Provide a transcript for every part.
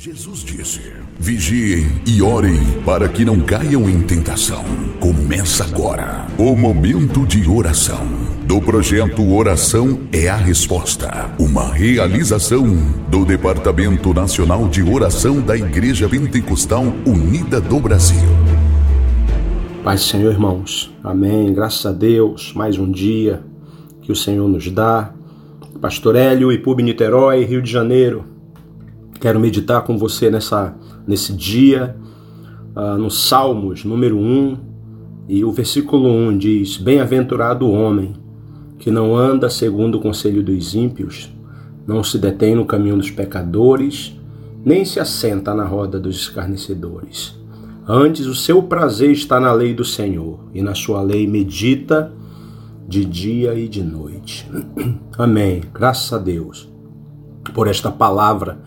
Jesus disse: Vigiem e orem para que não caiam em tentação. Começa agora o momento de oração do projeto Oração é a Resposta, uma realização do Departamento Nacional de Oração da Igreja Pentecostal Unida do Brasil. Paz Senhor, irmãos. Amém. Graças a Deus, mais um dia que o Senhor nos dá. Pastor Hélio, Ipub Niterói, Rio de Janeiro. Quero meditar com você nessa, nesse dia, uh, no Salmos número 1, e o versículo 1 diz: Bem-aventurado o homem que não anda segundo o conselho dos ímpios, não se detém no caminho dos pecadores, nem se assenta na roda dos escarnecedores. Antes, o seu prazer está na lei do Senhor, e na sua lei medita de dia e de noite. Amém. Graças a Deus por esta palavra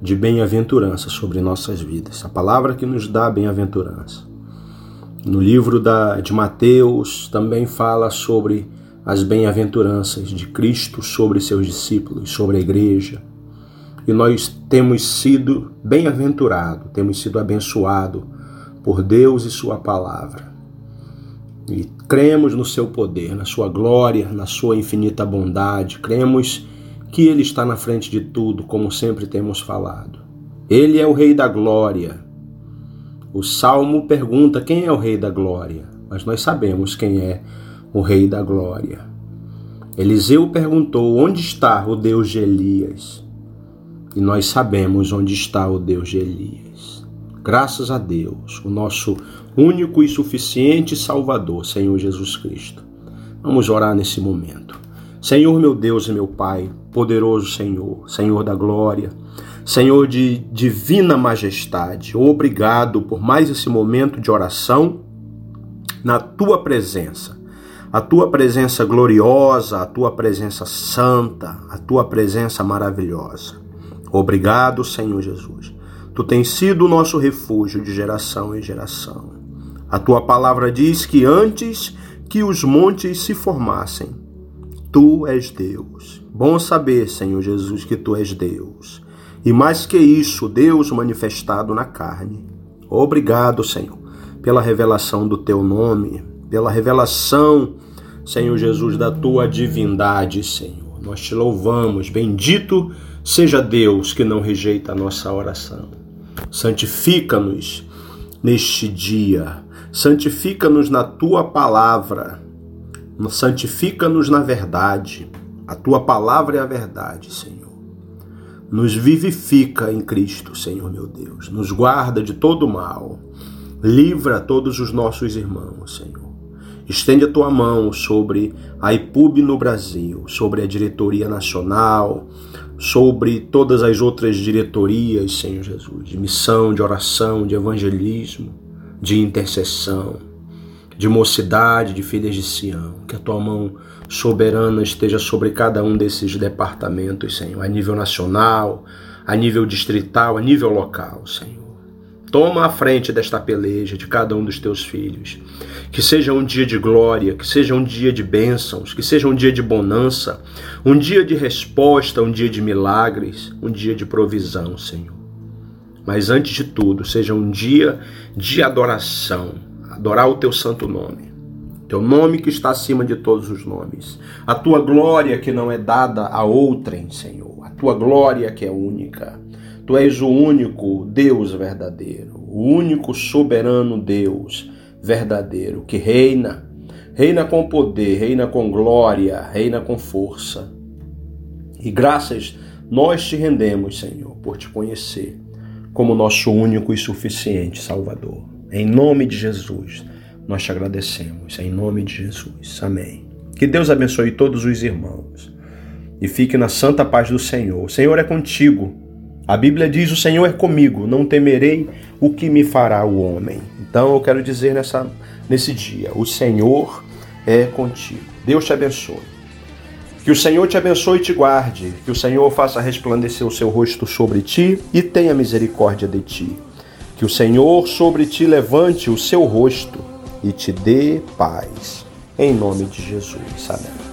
de bem-aventurança sobre nossas vidas. A palavra que nos dá bem-aventurança. No livro da, de Mateus também fala sobre as bem-aventuranças de Cristo sobre seus discípulos, sobre a igreja. E nós temos sido bem-aventurados, temos sido abençoados por Deus e Sua palavra. E cremos no seu poder, na sua glória, na sua infinita bondade. Cremos que Ele está na frente de tudo, como sempre temos falado. Ele é o Rei da Glória. O Salmo pergunta quem é o Rei da Glória, mas nós sabemos quem é o Rei da Glória. Eliseu perguntou: Onde está o Deus de Elias? E nós sabemos onde está o Deus de Elias. Graças a Deus, o nosso único e suficiente Salvador, Senhor Jesus Cristo. Vamos orar nesse momento. Senhor meu Deus e meu Pai, poderoso Senhor, Senhor da glória, Senhor de divina majestade, obrigado por mais esse momento de oração na tua presença. A tua presença gloriosa, a tua presença santa, a tua presença maravilhosa. Obrigado, Senhor Jesus. Tu tens sido o nosso refúgio de geração em geração. A tua palavra diz que antes que os montes se formassem, Tu és Deus. Bom saber, Senhor Jesus, que tu és Deus. E mais que isso, Deus manifestado na carne. Obrigado, Senhor, pela revelação do teu nome, pela revelação, Senhor Jesus, da tua divindade, Senhor. Nós te louvamos. Bendito seja Deus que não rejeita a nossa oração. Santifica-nos neste dia. Santifica-nos na tua palavra santifica-nos na verdade. A tua palavra é a verdade, Senhor. Nos vivifica em Cristo, Senhor meu Deus. Nos guarda de todo mal. Livra todos os nossos irmãos, Senhor. Estende a tua mão sobre a IPUB no Brasil, sobre a diretoria nacional, sobre todas as outras diretorias, Senhor Jesus, de missão, de oração, de evangelismo, de intercessão de mocidade, de filhas de Sião. Que a tua mão soberana esteja sobre cada um desses departamentos, Senhor, a nível nacional, a nível distrital, a nível local, Senhor. Toma a frente desta peleja de cada um dos teus filhos. Que seja um dia de glória, que seja um dia de bênçãos, que seja um dia de bonança, um dia de resposta, um dia de milagres, um dia de provisão, Senhor. Mas antes de tudo, seja um dia de adoração, adorar o teu santo nome. Teu nome que está acima de todos os nomes. A tua glória que não é dada a outrem, Senhor. A tua glória que é única. Tu és o único Deus verdadeiro, o único soberano Deus verdadeiro que reina, reina com poder, reina com glória, reina com força. E graças nós te rendemos, Senhor, por te conhecer como nosso único e suficiente Salvador. Em nome de Jesus, nós te agradecemos. Em nome de Jesus. Amém. Que Deus abençoe todos os irmãos e fique na santa paz do Senhor. O Senhor é contigo. A Bíblia diz: O Senhor é comigo, não temerei o que me fará o homem. Então eu quero dizer nessa, nesse dia: O Senhor é contigo. Deus te abençoe. Que o Senhor te abençoe e te guarde. Que o Senhor faça resplandecer o seu rosto sobre ti e tenha misericórdia de ti. Que o Senhor sobre ti levante o seu rosto e te dê paz. Em nome de Jesus. Amém.